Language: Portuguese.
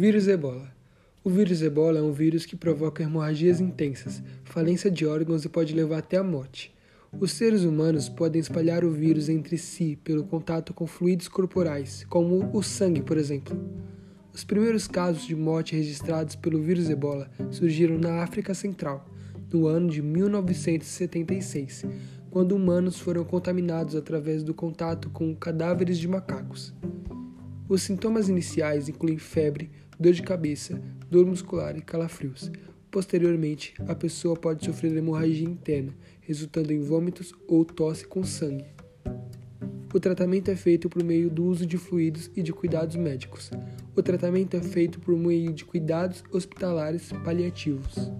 Vírus Ebola. O vírus Ebola é um vírus que provoca hemorragias intensas, falência de órgãos e pode levar até a morte. Os seres humanos podem espalhar o vírus entre si pelo contato com fluidos corporais, como o sangue, por exemplo. Os primeiros casos de morte registrados pelo vírus Ebola surgiram na África Central, no ano de 1976, quando humanos foram contaminados através do contato com cadáveres de macacos. Os sintomas iniciais incluem febre, dor de cabeça, dor muscular e calafrios. Posteriormente, a pessoa pode sofrer hemorragia interna, resultando em vômitos ou tosse com sangue. O tratamento é feito por meio do uso de fluidos e de cuidados médicos. O tratamento é feito por meio de cuidados hospitalares paliativos.